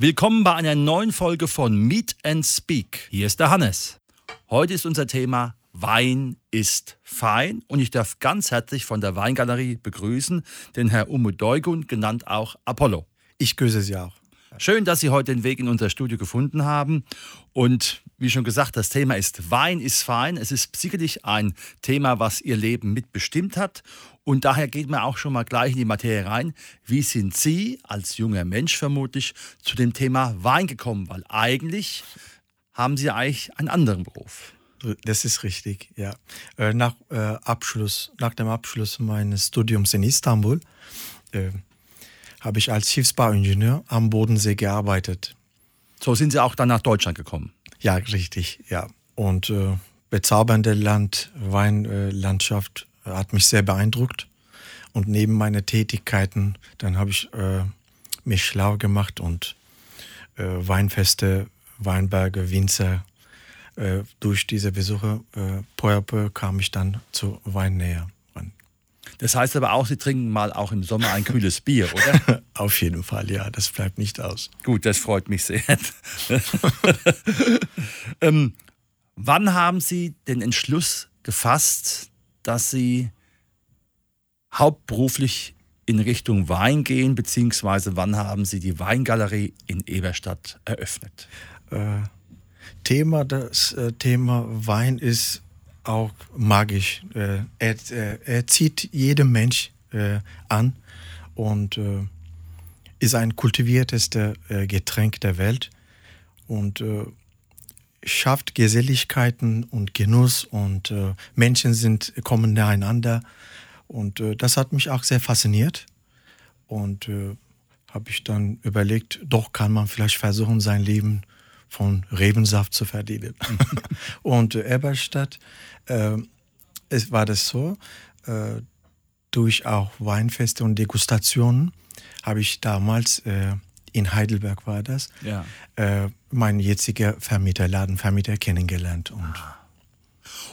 Willkommen bei einer neuen Folge von Meet and Speak. Hier ist der Hannes. Heute ist unser Thema Wein ist fein und ich darf ganz herzlich von der Weingalerie begrüßen den Herr Umu Deugun, genannt auch Apollo. Ich grüße Sie auch. Schön, dass Sie heute den Weg in unser Studio gefunden haben. Und wie schon gesagt, das Thema ist Wein ist fein. Es ist sicherlich ein Thema, was Ihr Leben mitbestimmt hat. Und daher geht man auch schon mal gleich in die Materie rein. Wie sind Sie als junger Mensch vermutlich zu dem Thema Wein gekommen? Weil eigentlich haben Sie eigentlich einen anderen Beruf. Das ist richtig, ja. Äh, nach, äh, Abschluss, nach dem Abschluss meines Studiums in Istanbul äh, habe ich als Schiffsbauingenieur am Bodensee gearbeitet. So sind Sie auch dann nach Deutschland gekommen? Ja, richtig, ja. Und äh, bezaubernde Land, Weinlandschaft hat mich sehr beeindruckt. Und neben meinen Tätigkeiten, dann habe ich äh, mich schlau gemacht und äh, Weinfeste, Weinberge, Winzer. Äh, durch diese Besuche äh, peu à peu kam ich dann zu Wein näher. Das heißt aber auch, Sie trinken mal auch im Sommer ein kühles Bier, oder? Auf jeden Fall, ja, das bleibt nicht aus. Gut, das freut mich sehr. ähm, wann haben Sie den Entschluss gefasst, dass Sie hauptberuflich in Richtung Wein gehen, beziehungsweise wann haben Sie die Weingalerie in Eberstadt eröffnet? Äh, Thema, das äh, Thema Wein ist auch magisch. Äh, er, äh, er, zieht jeden Mensch äh, an und äh, ist ein kultiviertestes Getränk der Welt und schafft Geselligkeiten und Genuss und Menschen sind, kommen nacheinander. Und äh, das hat mich auch sehr fasziniert. Und äh, habe ich dann überlegt, doch kann man vielleicht versuchen, sein Leben von Rebensaft zu verdienen. und äh, Eberstadt, äh, es war das so, äh, durch auch Weinfeste und Degustationen habe ich damals äh, in Heidelberg war das, ja. äh, mein jetziger Vermieter, Ladenvermieter kennengelernt. Und, ah.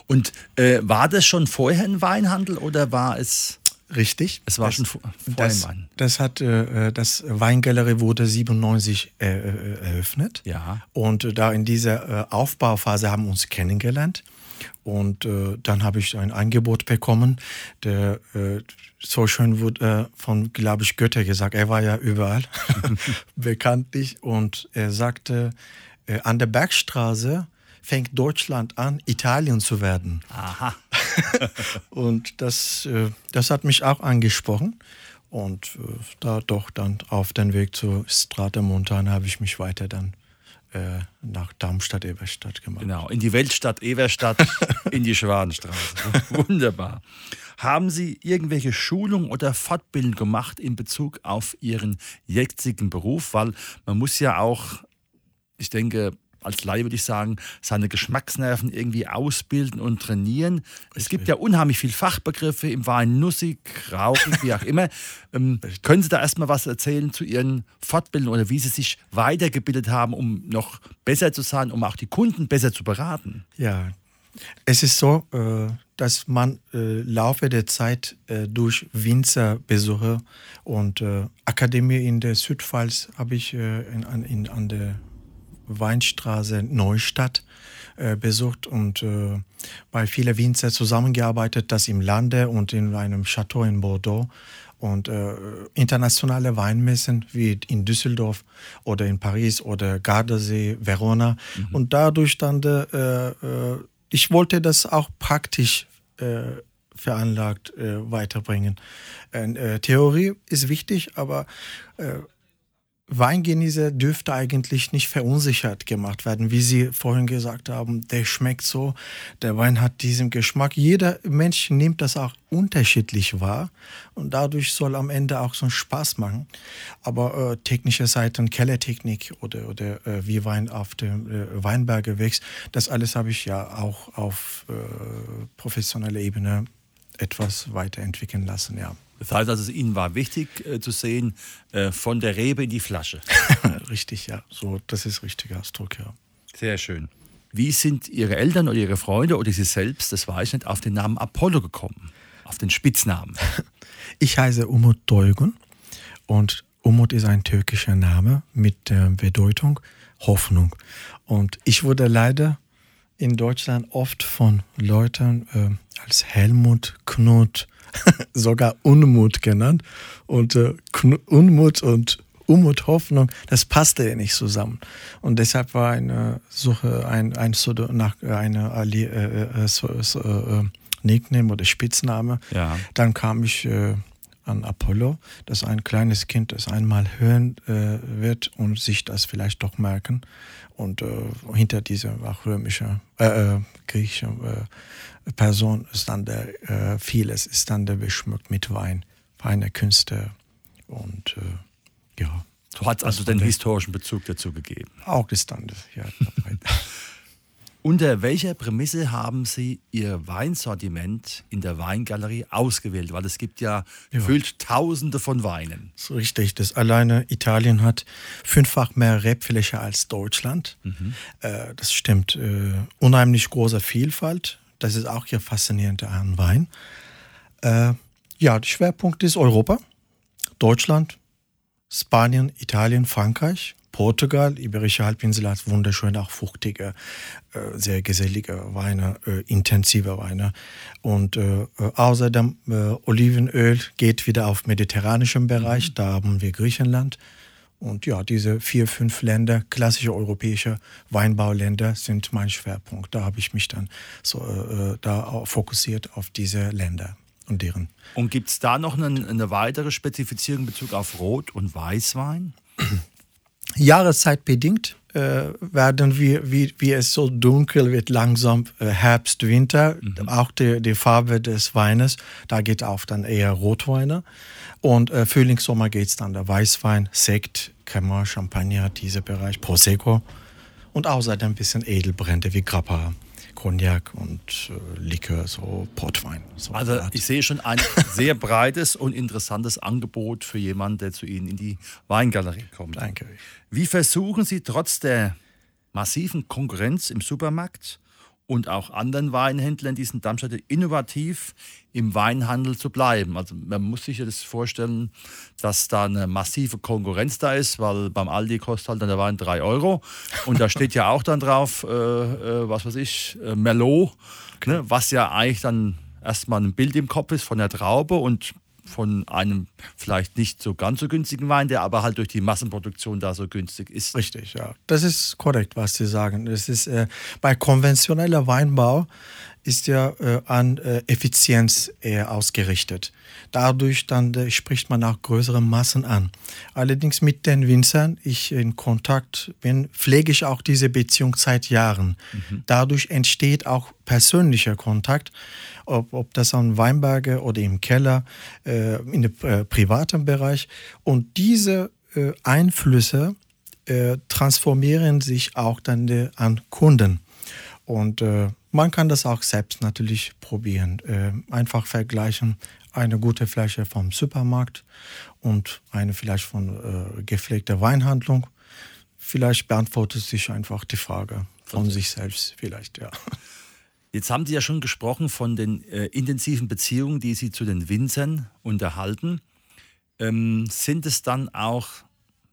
und äh, war das schon vorher ein Weinhandel oder war es? Richtig. Es war das, schon vorher das, ein Wein. Das hat äh, das Weingalerie wurde 97 äh, äh, eröffnet. Ja. Und da in dieser äh, Aufbauphase haben wir uns kennengelernt. Und äh, dann habe ich ein Angebot bekommen, der äh, so schön wurde äh, von, glaube ich, Goethe gesagt. Er war ja überall bekanntlich. Und er sagte, äh, an der Bergstraße fängt Deutschland an, Italien zu werden. Aha. und das, äh, das hat mich auch angesprochen. Und äh, da doch dann auf den Weg zu Strata Montana habe ich mich weiter dann äh, nach Darmstadt-Eberstadt gemacht. Genau, in die Weltstadt Eberstadt, in die Schwanenstraße. Wunderbar. Haben Sie irgendwelche Schulungen oder Fortbildungen gemacht in Bezug auf Ihren jetzigen Beruf? Weil man muss ja auch, ich denke, als Laie würde ich sagen, seine Geschmacksnerven irgendwie ausbilden und trainieren. Es gibt ja unheimlich viele Fachbegriffe im Wein, Nussig, Rauchen, wie auch immer. Ähm, können Sie da erstmal was erzählen zu Ihren Fortbildungen oder wie Sie sich weitergebildet haben, um noch besser zu sein, um auch die Kunden besser zu beraten? Ja, es ist so, äh, dass man äh, Laufe der Zeit äh, durch Winzerbesuche und Akademie in der Südpfalz habe ich in, in, an der Weinstraße Neustadt äh, besucht und äh, bei vielen Winzer zusammengearbeitet, das im Lande und in einem Chateau in Bordeaux und äh, internationale Weinmessen wie in Düsseldorf oder in Paris oder Gardasee, Verona mhm. und dadurch dann äh, äh, ich wollte das auch praktisch äh, veranlagt weiterbringen. Theorie ist wichtig, aber Weingenießer dürfte eigentlich nicht verunsichert gemacht werden, wie Sie vorhin gesagt haben. Der schmeckt so, der Wein hat diesen Geschmack. Jeder Mensch nimmt das auch unterschiedlich wahr und dadurch soll am Ende auch so einen Spaß machen. Aber äh, technische Seiten, Kellertechnik oder, oder äh, wie Wein auf dem äh, Weinberge wächst, das alles habe ich ja auch auf äh, professioneller Ebene etwas weiterentwickeln lassen, ja. Das heißt also, Ihnen war wichtig äh, zu sehen, äh, von der Rebe in die Flasche. richtig, ja. So, das ist richtiger Ausdruck, ja. Sehr schön. Wie sind Ihre Eltern oder Ihre Freunde oder Sie selbst, das weiß ich nicht, auf den Namen Apollo gekommen? Auf den Spitznamen? Ich heiße Umut Dolgun und Umut ist ein türkischer Name mit der Bedeutung Hoffnung. Und ich wurde leider in Deutschland oft von Leuten äh, als Helmut, Knut, sogar Unmut genannt. Und äh, Unmut und Umut, Hoffnung, das passte ja nicht zusammen. Und deshalb war eine Suche, ein, ein nach einer äh, äh, so, so, äh, Nickname oder Spitzname. Ja. Dann kam ich äh, an Apollo, dass ein kleines Kind das einmal hören äh, wird und sich das vielleicht doch merken. Und äh, hinter dieser auch römische, äh, griechische Person ist dann der, vieles ist dann der beschmückt mit Wein, feine Künste und ja. Du hast also den historischen Bezug dazu gegeben. Auch ist dann, ja. Unter welcher Prämisse haben Sie Ihr Weinsortiment in der Weingalerie ausgewählt? Weil es gibt ja, ja. gefühlt Tausende von Weinen. So richtig. Das alleine Italien hat fünffach mehr Rebfläche als Deutschland. Mhm. Äh, das stimmt. Äh, unheimlich große Vielfalt. Das ist auch hier faszinierend an Wein. Äh, ja, der Schwerpunkt ist Europa, Deutschland, Spanien, Italien, Frankreich, Portugal. Iberische Halbinsel hat wunderschöne, auch fruchtige, äh, sehr gesellige Weine, äh, intensive Weine. Und äh, außerdem Olivenöl geht wieder auf mediterranischem Bereich. Mhm. Da haben wir Griechenland. Und ja, diese vier, fünf Länder, klassische europäische Weinbauländer, sind mein Schwerpunkt. Da habe ich mich dann so äh, da fokussiert auf diese Länder und deren. Und gibt es da noch eine, eine, weitere Spezifizierung in Bezug auf Rot- und Weißwein? Jahreszeitbedingt äh, werden wir, wie, wie es so dunkel wird, langsam äh, Herbst, Winter, mhm. auch die, die Farbe des Weines, da geht auch dann eher Rotweine. Und äh, Frühling, Sommer geht es dann der Weißwein, Sekt, Cremant, Champagner, dieser Bereich, Prosecco und außerdem ein bisschen Edelbrände wie Grappa. Cognac und äh, Likör, so Portwein. So also ich sehe schon ein sehr breites und interessantes Angebot für jemanden, der zu Ihnen in die Weingalerie kommt. Danke. Wie versuchen Sie trotz der massiven Konkurrenz im Supermarkt und auch anderen Weinhändlern, die sind Darmstadt innovativ im Weinhandel zu bleiben. Also man muss sich ja das vorstellen, dass da eine massive Konkurrenz da ist, weil beim Aldi kostet halt dann der Wein 3 Euro und da steht ja auch dann drauf, äh, äh, was weiß ich, äh, Merlot, okay. ne, was ja eigentlich dann erstmal ein Bild im Kopf ist von der Traube und von einem vielleicht nicht so ganz so günstigen Wein, der aber halt durch die Massenproduktion da so günstig ist. Richtig, ja. Das ist korrekt, was Sie sagen. Das ist äh, bei konventioneller Weinbau ist ja äh, an äh, Effizienz eher ausgerichtet. Dadurch dann äh, spricht man auch größere Massen an. Allerdings mit den Winzern, ich in Kontakt bin, pflege ich auch diese Beziehung seit Jahren. Mhm. Dadurch entsteht auch persönlicher Kontakt, ob, ob das am Weinberge oder im Keller, äh, in dem äh, privaten Bereich. Und diese äh, Einflüsse transformieren sich auch dann an Kunden. Und äh, man kann das auch selbst natürlich probieren. Äh, einfach vergleichen eine gute Flasche vom Supermarkt und eine vielleicht von äh, gepflegter Weinhandlung. Vielleicht beantwortet sich einfach die Frage von okay. sich selbst, vielleicht, ja. Jetzt haben Sie ja schon gesprochen von den äh, intensiven Beziehungen, die Sie zu den Winzern unterhalten. Ähm, sind es dann auch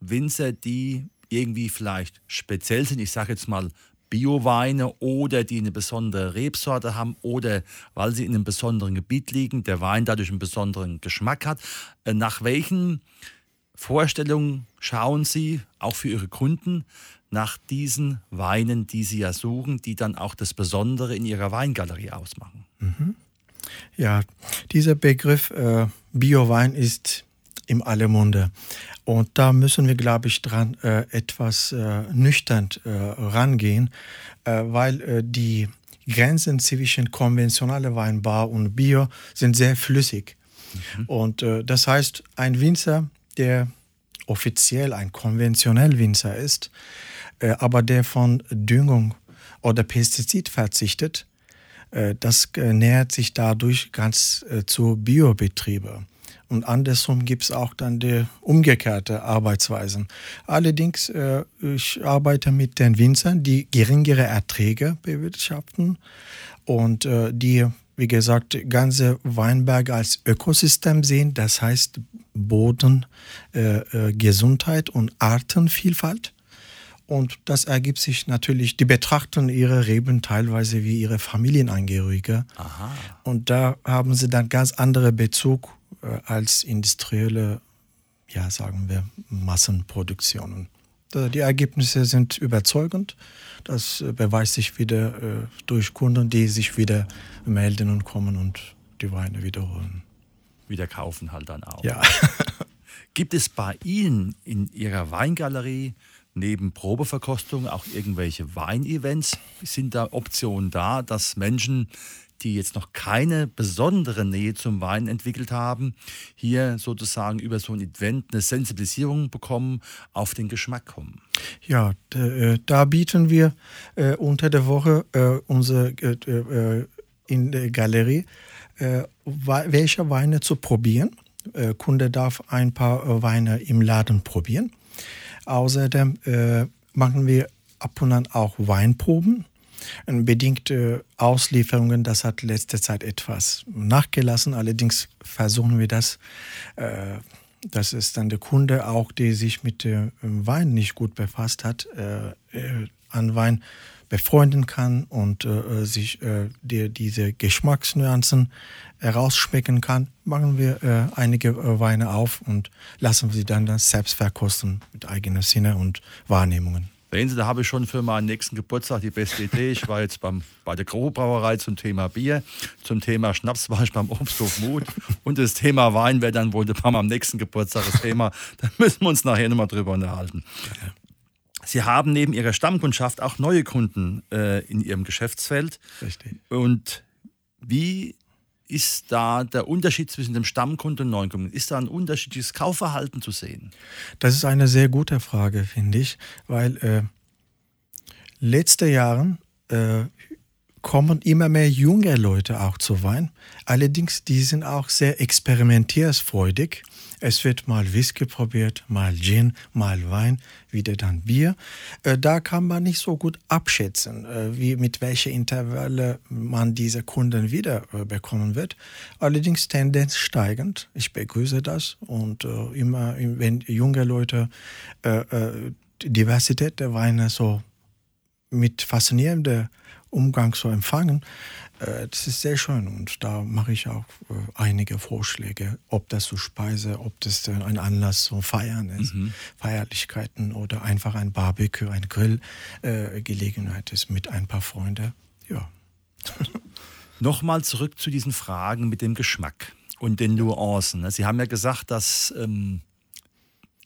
Winzer, die irgendwie vielleicht speziell sind? Ich sage jetzt mal Bioweine oder die eine besondere Rebsorte haben oder weil sie in einem besonderen Gebiet liegen, der Wein dadurch einen besonderen Geschmack hat. Äh, nach welchen Vorstellungen schauen Sie auch für Ihre Kunden nach diesen Weinen, die Sie ja suchen, die dann auch das Besondere in Ihrer Weingalerie ausmachen? Mhm. Ja, dieser Begriff äh, Biowein ist im Allemunde. Und da müssen wir, glaube ich, dran äh, etwas äh, nüchtern äh, rangehen, äh, weil äh, die Grenzen zwischen konventioneller Weinbau und Bio sind sehr flüssig. Mhm. Und äh, das heißt, ein Winzer, der offiziell ein konventionell Winzer ist, aber der von Düngung oder Pestizid verzichtet, das äh, nähert sich dadurch ganz zu Biobetriebe. Und andersrum gibt es auch dann die umgekehrte Arbeitsweisen. Allerdings, äh, ich arbeite mit den Winzern, die geringere Erträge bewirtschaften und äh, die, wie gesagt, ganze Weinberge als Ökosystem sehen. Das heißt Boden, äh, äh, Gesundheit und Artenvielfalt. Und das ergibt sich natürlich, die betrachten ihre Reben teilweise wie ihre Familienangehörige. Aha. Und da haben sie dann ganz andere Bezug als industrielle, ja, sagen wir, Massenproduktionen. Die Ergebnisse sind überzeugend. Das äh, beweist sich wieder äh, durch Kunden, die sich wieder melden und kommen und die Weine wiederholen. Wieder kaufen halt dann auch. Ja. Gibt es bei Ihnen in Ihrer Weingalerie neben Probeverkostung auch irgendwelche Weinevents? Sind da Optionen da, dass Menschen die jetzt noch keine besondere Nähe zum Wein entwickelt haben, hier sozusagen über so ein Event eine Sensibilisierung bekommen, auf den Geschmack kommen? Ja, äh, da bieten wir äh, unter der Woche äh, unsere in der Galerie welche Weine zu probieren. Kunde darf ein paar Weine im Laden probieren. Außerdem machen wir ab und an auch Weinproben Bedingte Auslieferungen, das hat letzte Zeit etwas nachgelassen. Allerdings versuchen wir das, äh, dass es dann der Kunde auch, der sich mit dem Wein nicht gut befasst hat, äh, äh, an Wein befreunden kann und äh, sich äh, die, diese Geschmacksnuancen herausschmecken kann, machen wir äh, einige äh, Weine auf und lassen sie dann, dann selbst verkosten mit eigener Sinne und Wahrnehmungen. Sehen Sie, da habe ich schon für meinen nächsten Geburtstag die beste Idee. Ich war jetzt beim, bei der Großbrauerei zum Thema Bier, zum Thema Schnaps war ich beim Obsthof Mut und das Thema Wein wäre dann wohl meinem nächsten Geburtstag das Thema. Da müssen wir uns nachher nochmal drüber unterhalten. Sie haben neben Ihrer Stammkundschaft auch neue Kunden äh, in Ihrem Geschäftsfeld. Richtig. Und wie ist da der Unterschied zwischen dem Stammkunden und Neukunden? Ist da ein unterschiedliches Kaufverhalten zu sehen? Das ist eine sehr gute Frage, finde ich, weil äh, letzte Jahre äh, kommen immer mehr junge Leute auch zu Wein. Allerdings, die sind auch sehr experimentierfreudig. Es wird mal Whisky probiert, mal Gin, mal Wein, wieder dann Bier. Äh, da kann man nicht so gut abschätzen, äh, wie mit welchen Intervalle man diese Kunden wieder äh, bekommen wird. Allerdings Tendenz steigend. Ich begrüße das und immer, wenn junge Leute Diversität der Weine so mit faszinierender Umgang so empfangen, das ist sehr schön und da mache ich auch äh, einige Vorschläge, ob das so Speise, ob das ein Anlass zum Feiern ist, mhm. Feierlichkeiten oder einfach ein Barbecue, eine Grillgelegenheit ist mit ein paar Freunden. Ja. Nochmal zurück zu diesen Fragen mit dem Geschmack und den Nuancen. Ne? Sie haben ja gesagt, dass ähm,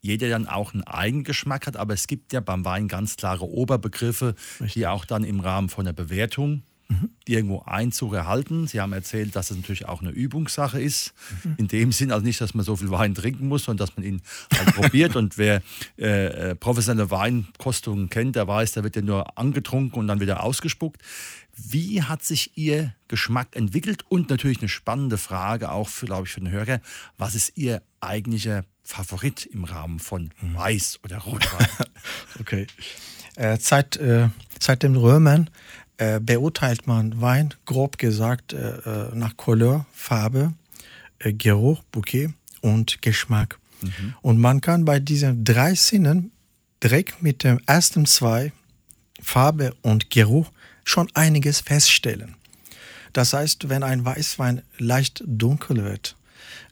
jeder dann auch einen eigenen Geschmack hat, aber es gibt ja beim Wein ganz klare Oberbegriffe, Richtig. die auch dann im Rahmen von der Bewertung mhm. irgendwo Einzug erhalten. Sie haben erzählt, dass es natürlich auch eine Übungssache ist. Mhm. In dem Sinn, also nicht, dass man so viel Wein trinken muss, sondern dass man ihn halt probiert. Und wer äh, äh, professionelle Weinkostungen kennt, der weiß, der wird ja nur angetrunken und dann wieder ausgespuckt. Wie hat sich Ihr Geschmack entwickelt? Und natürlich eine spannende Frage auch, für, glaube ich, für den Hörer. Was ist Ihr eigentlicher Favorit im Rahmen von. Weiß oder Rotwein? okay. Äh, seit, äh, seit den Römern äh, beurteilt man Wein, grob gesagt, äh, äh, nach Couleur, Farbe, äh, Geruch, Bouquet und Geschmack. Mhm. Und man kann bei diesen drei Sinnen direkt mit den ersten zwei, Farbe und Geruch, schon einiges feststellen. Das heißt, wenn ein Weißwein leicht dunkel wird,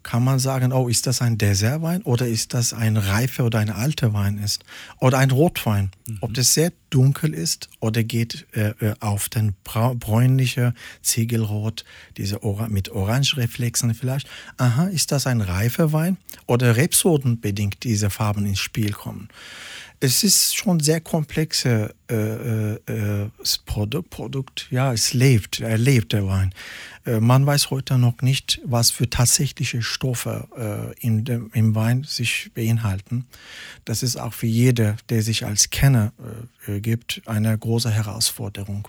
kann man sagen, oh, ist das ein Dessertwein oder ist das ein reifer oder ein alter Wein ist oder ein Rotwein. Mhm. Ob das sehr dunkel ist oder geht äh, äh auf den bräunliche Ziegelrot, diese Ora mit Orange-Reflexen vielleicht. Aha, ist das ein reifer Wein oder Rebsorten bedingt diese Farben ins Spiel kommen. Es ist schon sehr komplexes äh, äh, äh Produkt, Produkt. Ja, es lebt, er lebt der Wein. Äh, man weiß heute noch nicht, was für tatsächliche Stoffe äh, in dem, im Wein sich beinhalten. Das ist auch für jeder, der sich als Kenner äh, gibt, eine große Herausforderung,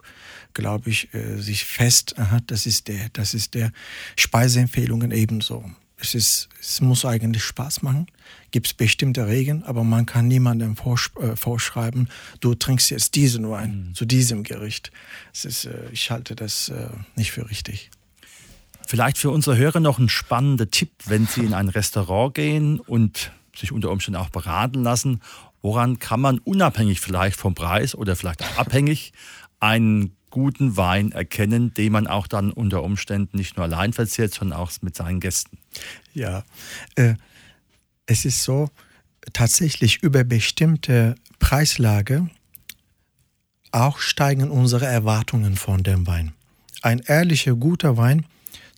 glaube ich, sich fest, aha, das ist der, das ist der Speiseempfehlungen ebenso es, ist, es muss eigentlich Spaß machen. Gibt es bestimmte Regeln, aber man kann niemandem vorsch äh, vorschreiben, du trinkst jetzt diesen Wein mhm. zu diesem Gericht. Es ist, äh, ich halte das äh, nicht für richtig. Vielleicht für unsere Hörer noch ein spannender Tipp, wenn Sie in ein Restaurant gehen und sich unter Umständen auch beraten lassen. Woran kann man unabhängig vielleicht vom Preis oder vielleicht auch abhängig einen guten Wein erkennen, den man auch dann unter Umständen nicht nur allein verzehrt, sondern auch mit seinen Gästen. Ja, äh, es ist so, tatsächlich über bestimmte Preislage auch steigen unsere Erwartungen von dem Wein. Ein ehrlicher, guter Wein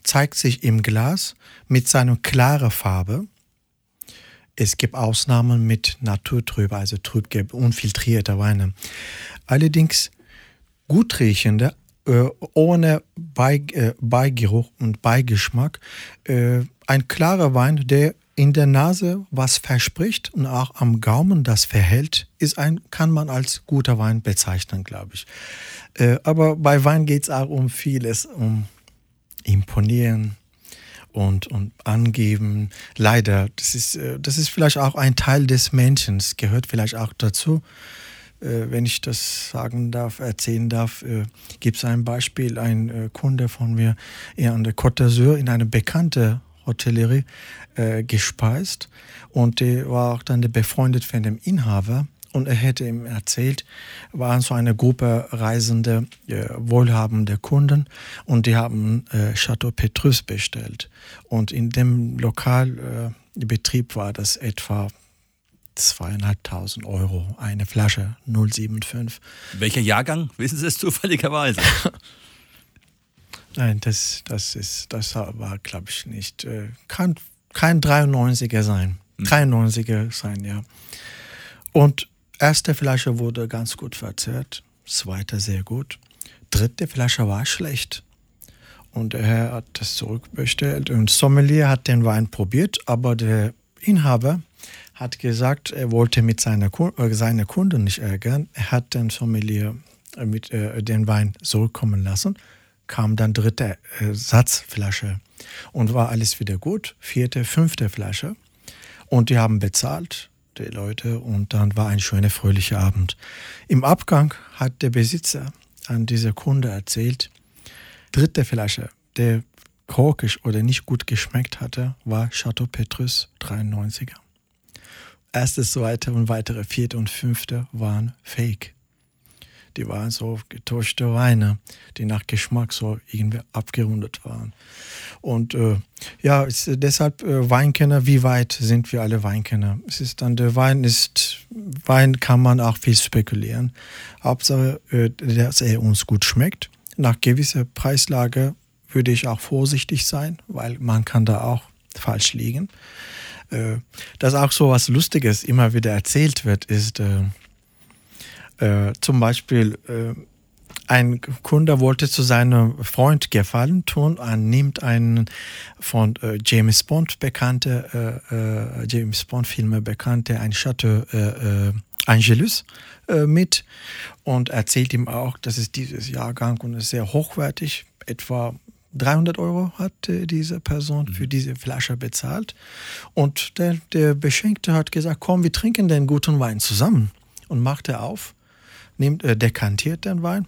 zeigt sich im Glas mit seiner klaren Farbe. Es gibt Ausnahmen mit naturtrüb, also trüb, unfiltrierter Weine. Allerdings gut riechende, äh, ohne äh, Beigeruch und Beigeschmack. Äh, ein klarer Wein, der in der Nase was verspricht und auch am Gaumen das verhält, ist ein, kann man als guter Wein bezeichnen, glaube ich. Äh, aber bei Wein geht es auch um vieles, um Imponieren, und, und angeben. Leider, das ist, das ist vielleicht auch ein Teil des Menschen, gehört vielleicht auch dazu. Äh, wenn ich das sagen darf, erzählen darf, äh, gibt es ein Beispiel, ein äh, Kunde von mir eher an der Côte d'Azur in eine bekannte Hotellerie äh, gespeist und der war auch dann befreundet mit dem Inhaber und er hätte ihm erzählt, waren so eine Gruppe reisende, äh, wohlhabende Kunden und die haben äh, Chateau Petrus bestellt. Und in dem Lokalbetrieb war das etwa zweieinhalbtausend Euro eine Flasche 075. Welcher Jahrgang? Wissen Sie es zufälligerweise? Nein, das, das, ist, das war, glaube ich, nicht. Äh, kann kein 93er sein. 93er hm. sein, ja. Und erste Flasche wurde ganz gut verzehrt, zweite sehr gut, dritte Flasche war schlecht. Und der Herr hat das zurückbestellt und Sommelier hat den Wein probiert, aber der Inhaber hat gesagt, er wollte mit seiner, äh, seine Kunden nicht ärgern. Er hat den Sommelier äh, mit äh, den Wein zurückkommen lassen. Kam dann dritte äh, Satzflasche und war alles wieder gut. Vierte, fünfte Flasche. Und die haben bezahlt, die Leute, und dann war ein schöner, fröhlicher Abend. Im Abgang hat der Besitzer an dieser Kunde erzählt, dritte Flasche, der korkisch oder nicht gut geschmeckt hatte, war Chateau Petrus 93er erste, zweite und weitere vierte und fünfte waren fake. Die waren so getäuschte Weine, die nach Geschmack so irgendwie abgerundet waren. Und äh, ja, ist, deshalb äh, Weinkenner, wie weit sind wir alle Weinkenner? Es ist dann, der Wein ist, Wein kann man auch viel spekulieren. Hauptsache, äh, dass er uns gut schmeckt. Nach gewisser Preislage würde ich auch vorsichtig sein, weil man kann da auch falsch liegen. Äh, dass auch so was Lustiges immer wieder erzählt wird, ist äh, äh, zum Beispiel äh, ein Kunde wollte zu seinem Freund Gefallen tun. Und nimmt einen von äh, James Bond bekannte äh, James Bond Filme bekannte ein Chateau Angelus mit und erzählt ihm auch, dass es dieses Jahrgang und ist sehr hochwertig, etwa 300 Euro hat diese Person für mhm. diese Flasche bezahlt. Und der, der Beschenkte hat gesagt, komm, wir trinken den guten Wein zusammen. Und macht er auf, nimmt, äh, dekantiert den Wein,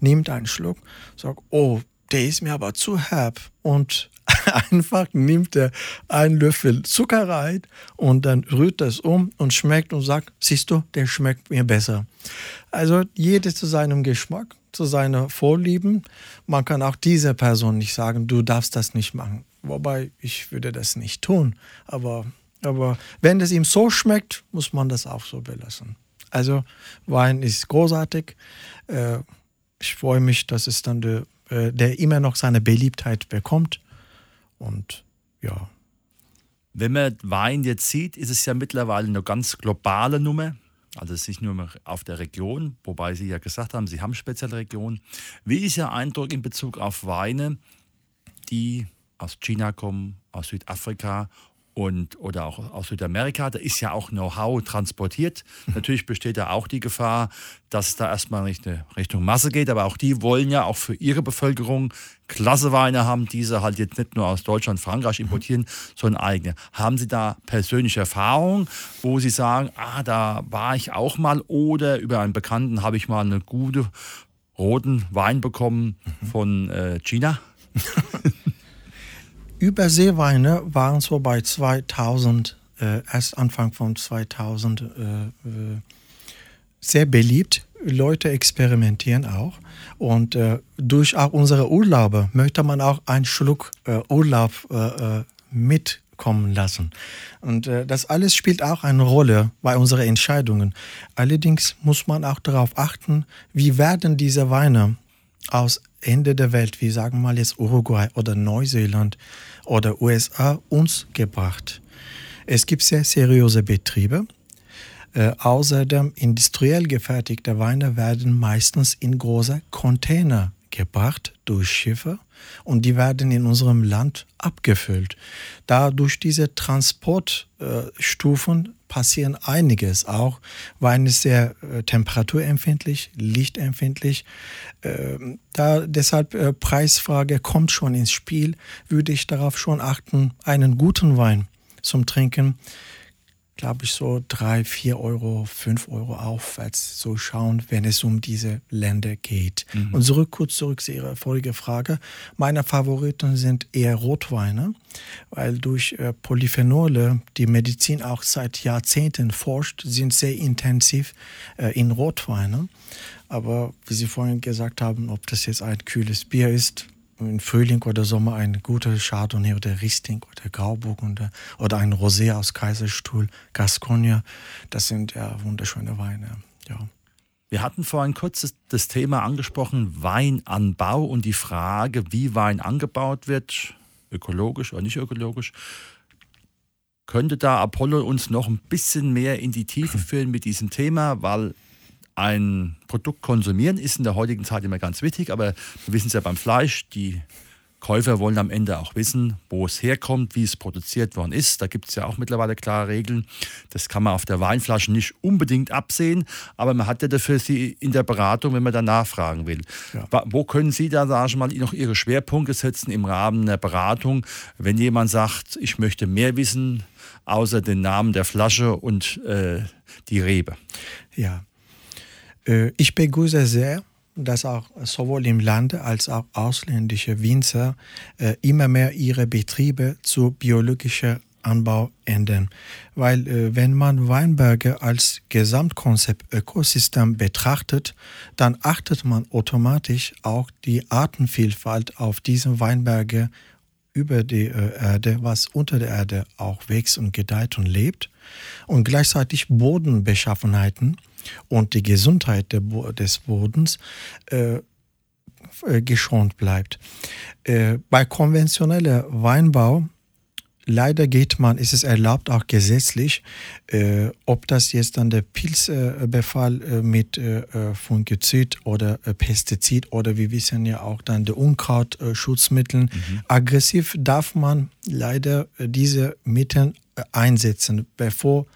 nimmt einen Schluck, sagt, oh, der ist mir aber zu herb. Und einfach nimmt er einen Löffel Zucker rein und dann rührt das um und schmeckt und sagt, siehst du, der schmeckt mir besser. Also jeder zu seinem Geschmack zu seinen Vorlieben. Man kann auch dieser Person nicht sagen, du darfst das nicht machen. Wobei ich würde das nicht tun. Aber, aber wenn es ihm so schmeckt, muss man das auch so belassen. Also Wein ist großartig. Äh, ich freue mich, dass es dann der, äh, der immer noch seine Beliebtheit bekommt. Und ja. Wenn man Wein jetzt sieht, ist es ja mittlerweile eine ganz globale Nummer. Also es ist nicht nur auf der Region, wobei Sie ja gesagt haben, Sie haben spezielle Regionen. Wie ist Ihr Eindruck in Bezug auf Weine, die aus China kommen, aus Südafrika und, oder auch aus Südamerika. Da ist ja auch Know-how transportiert. Natürlich besteht da auch die Gefahr, dass da erstmal Richtung, Richtung Masse geht, aber auch die wollen ja auch für ihre Bevölkerung klasse Weine haben, diese halt jetzt nicht nur aus Deutschland, Frankreich importieren, sondern eigene. Haben Sie da persönliche Erfahrungen, wo Sie sagen, ah, da war ich auch mal oder über einen Bekannten habe ich mal einen guten roten Wein bekommen von äh, China? Überseeweine waren so bei 2000, äh, erst Anfang von 2000 äh, äh, sehr beliebt. Leute experimentieren auch. Und äh, durch auch unsere Urlaube möchte man auch einen Schluck äh, Urlaub äh, mitkommen lassen. Und das alles spielt auch eine Rolle bei unseren Entscheidungen. Allerdings muss man auch darauf achten, wie werden diese Weine aus Ende der Welt, wie sagen wir mal jetzt Uruguay oder Neuseeland oder USA, uns gebracht. Es gibt sehr seriöse Betriebe. Äh, außerdem industriell gefertigte Weine werden meistens in große Container gebracht durch Schiffe und die werden in unserem Land abgefüllt. Da durch diese Transportstufen passieren einiges auch. Wein ist sehr äh, temperaturempfindlich, lichtempfindlich. Äh, da deshalb äh, Preisfrage kommt schon ins Spiel, würde ich darauf schon achten, einen guten Wein zum Trinken glaube ich, so drei, vier Euro, fünf Euro aufwärts so schauen, wenn es um diese Länder geht. Mhm. Und zurück, kurz zurück zu Ihrer vorigen Frage. Meine Favoriten sind eher Rotweine, weil durch äh, Polyphenole die Medizin auch seit Jahrzehnten forscht, sind sehr intensiv äh, in Rotweine. Aber wie Sie vorhin gesagt haben, ob das jetzt ein kühles Bier ist, im Frühling oder Sommer ein guter Chardonnay oder Riesling oder Grauburgunder oder ein Rosé aus Kaiserstuhl, Gascogne. Das sind ja wunderschöne Weine. Ja. Wir hatten vorhin kurz das Thema angesprochen, Weinanbau und die Frage, wie Wein angebaut wird, ökologisch oder nicht ökologisch. Könnte da Apollo uns noch ein bisschen mehr in die Tiefe führen mit diesem Thema, weil ein Produkt konsumieren ist in der heutigen Zeit immer ganz wichtig, aber wir wissen es ja beim Fleisch, die Käufer wollen am Ende auch wissen, wo es herkommt, wie es produziert worden ist. Da gibt es ja auch mittlerweile klare Regeln. Das kann man auf der Weinflasche nicht unbedingt absehen, aber man hat ja dafür sie in der Beratung, wenn man da nachfragen will. Ja. Wo können Sie da, sage ich mal, noch Ihre Schwerpunkte setzen im Rahmen der Beratung, wenn jemand sagt, ich möchte mehr wissen, außer den Namen der Flasche und äh, die Rebe? Ja, ich begrüße sehr, dass auch sowohl im Lande als auch ausländische Winzer äh, immer mehr ihre Betriebe zu biologischer Anbau ändern. Weil äh, wenn man Weinberge als Gesamtkonzept Ökosystem betrachtet, dann achtet man automatisch auch die Artenvielfalt auf diesen Weinberge über die Erde, was unter der Erde auch wächst und gedeiht und lebt. Und gleichzeitig Bodenbeschaffenheiten und die Gesundheit des Bodens äh, äh, geschont bleibt. Äh, bei konventioneller Weinbau leider geht man, ist es erlaubt, auch gesetzlich, äh, ob das jetzt dann der Pilzbefall äh, mit äh, Fungizid oder äh, Pestizid oder wir wissen ja auch dann der Unkrautschutzmittel. Mhm. Aggressiv darf man leider diese Mittel einsetzen, bevor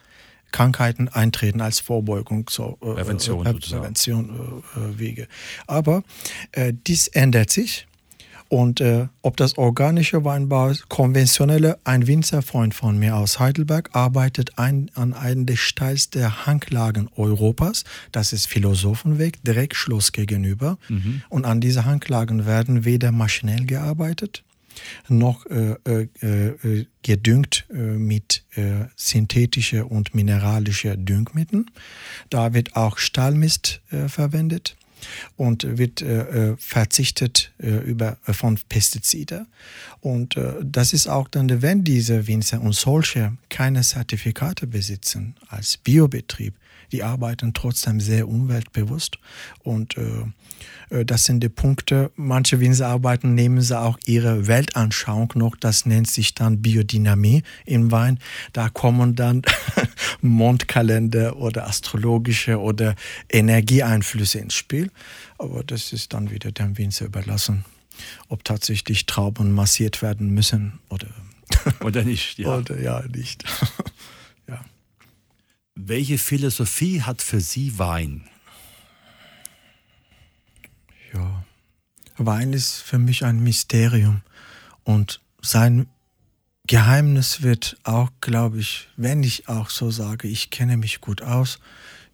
Krankheiten eintreten als Vorbeugung, so, äh, Prävention, äh, Prävention äh, äh, Wege. Aber äh, dies ändert sich. Und äh, ob das organische Weinbau ist, konventionelle, ein Winzerfreund von mir aus Heidelberg arbeitet ein, an einem der steilsten Hanglagen Europas. Das ist Philosophenweg, direkt Schloss gegenüber. Mhm. Und an diese Hanglagen werden weder maschinell gearbeitet, noch äh, äh, äh, gedüngt äh, mit äh, synthetischen und mineralischen Düngmitteln. Da wird auch Stahlmist äh, verwendet und wird verzichtet über, von Pestiziden. Und das ist auch dann, wenn diese Winzer und solche keine Zertifikate besitzen als Biobetrieb, die arbeiten trotzdem sehr umweltbewusst und äh, das sind die Punkte. Manche Winzer arbeiten, nehmen sie auch ihre Weltanschauung noch. Das nennt sich dann Biodynamie im Wein. Da kommen dann Mondkalender oder astrologische oder Energieeinflüsse ins Spiel. Aber das ist dann wieder dem Winzer überlassen, ob tatsächlich Trauben massiert werden müssen oder, oder nicht. Ja. Oder ja, nicht. ja. Welche Philosophie hat für Sie Wein? Ja, Wein ist für mich ein Mysterium und sein Geheimnis wird auch, glaube ich, wenn ich auch so sage, ich kenne mich gut aus,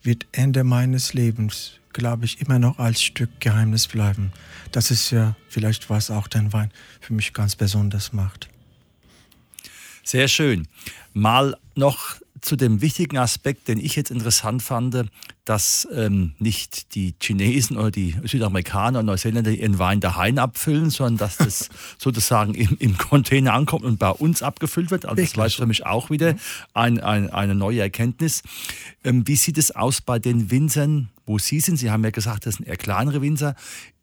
wird Ende meines Lebens, glaube ich, immer noch als Stück Geheimnis bleiben. Das ist ja vielleicht, was auch den Wein für mich ganz besonders macht. Sehr schön. Mal noch zu dem wichtigen Aspekt, den ich jetzt interessant fand, dass ähm, nicht die Chinesen oder die Südamerikaner und Neuseeländer ihren Wein daheim abfüllen, sondern dass das sozusagen im, im, Container ankommt und bei uns abgefüllt wird. Also das war für mich auch wieder ein, ein, eine neue Erkenntnis. Ähm, wie sieht es aus bei den Winzern, wo Sie sind? Sie haben ja gesagt, das sind eher kleinere Winzer.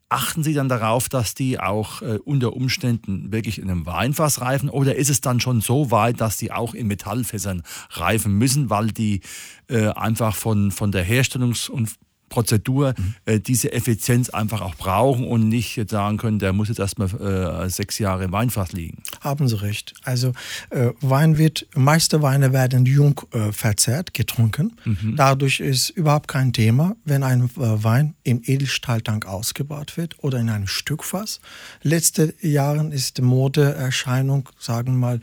Achten Sie dann darauf, dass die auch äh, unter Umständen wirklich in einem Weinfass reifen? Oder ist es dann schon so weit, dass die auch in Metallfässern reifen müssen, weil die äh, einfach von, von der Herstellungs- und Prozedur mhm. äh, diese Effizienz einfach auch brauchen und nicht jetzt sagen können, der muss jetzt erstmal äh, sechs Jahre im Weinfass liegen. Haben Sie recht. Also äh, Wein wird, meiste Weine werden jung äh, verzehrt, getrunken. Mhm. Dadurch ist überhaupt kein Thema, wenn ein äh, Wein im Edelstahltank ausgebaut wird oder in einem Stückfass. Letzte Jahren ist die Modeerscheinung, sagen wir mal,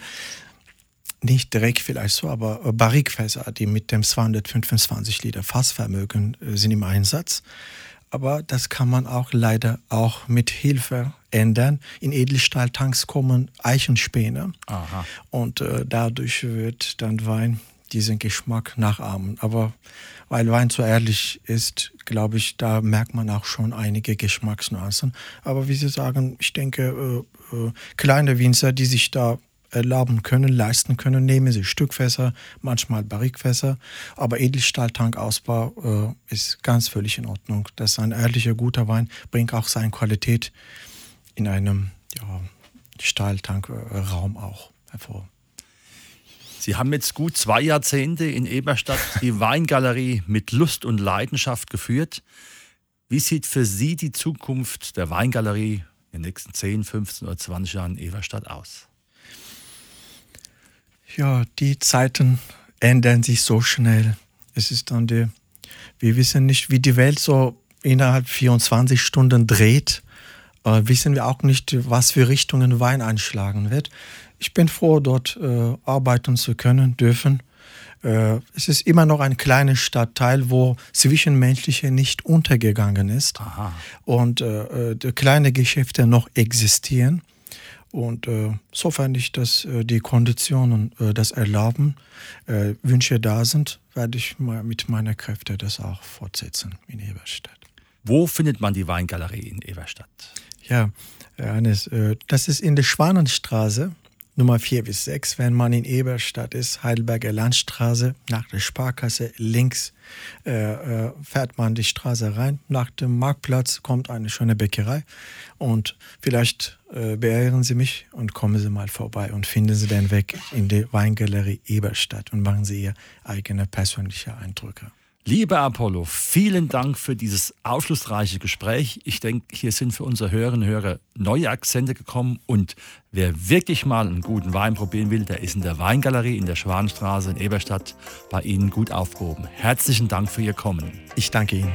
nicht direkt vielleicht so, aber äh, Barrikfässer, die mit dem 225 Liter Fassvermögen äh, sind im Einsatz. Aber das kann man auch leider auch mit Hilfe ändern. In Edelstahltanks kommen Eichenspäne Aha. und äh, dadurch wird dann Wein diesen Geschmack nachahmen. Aber weil Wein so ehrlich ist, glaube ich, da merkt man auch schon einige Geschmacksnuancen. Aber wie Sie sagen, ich denke, äh, äh, kleine Winzer, die sich da erlauben können, leisten können, nehmen sie Stückfässer, manchmal Barrikfässer, aber Edelstahltankausbau äh, ist ganz völlig in Ordnung. Das ist ein ehrlicher, guter Wein, bringt auch seine Qualität in einem ja, Stahltankraum auch hervor. Sie haben jetzt gut zwei Jahrzehnte in Eberstadt die Weingalerie mit Lust und Leidenschaft geführt. Wie sieht für Sie die Zukunft der Weingalerie in den nächsten 10, 15 oder 20 Jahren in Eberstadt aus? Ja, die Zeiten ändern sich so schnell. Es ist dann die, wir wissen nicht, wie die Welt so innerhalb 24 Stunden dreht. Äh, wissen wir auch nicht, was für Richtungen Wein einschlagen wird. Ich bin froh, dort äh, arbeiten zu können, dürfen. Äh, es ist immer noch ein kleiner Stadtteil, wo Zwischenmenschliche nicht untergegangen ist Aha. und äh, äh kleine Geschäfte noch existieren. Und äh, sofern ich das, äh, die Konditionen äh, das erlauben, äh, Wünsche da sind, werde ich mal mit meiner Kräfte das auch fortsetzen in Eberstadt. Wo findet man die Weingalerie in Eberstadt? Ja, Hannes, äh, das ist in der Schwanenstraße Nummer 4 bis 6, wenn man in Eberstadt ist, Heidelberger Landstraße, nach der Sparkasse links äh, äh, fährt man die Straße rein. Nach dem Marktplatz kommt eine schöne Bäckerei und vielleicht äh, beehren Sie mich und kommen Sie mal vorbei und finden Sie den Weg in die Weingalerie Eberstadt und machen Sie Ihr eigene persönliche Eindrücke. Lieber Apollo, vielen Dank für dieses aufschlussreiche Gespräch. Ich denke, hier sind für unsere Hörerinnen und Hörer neue Akzente gekommen und wer wirklich mal einen guten Wein probieren will, der ist in der Weingalerie in der Schwanstraße in Eberstadt bei Ihnen gut aufgehoben. Herzlichen Dank für Ihr Kommen. Ich danke Ihnen.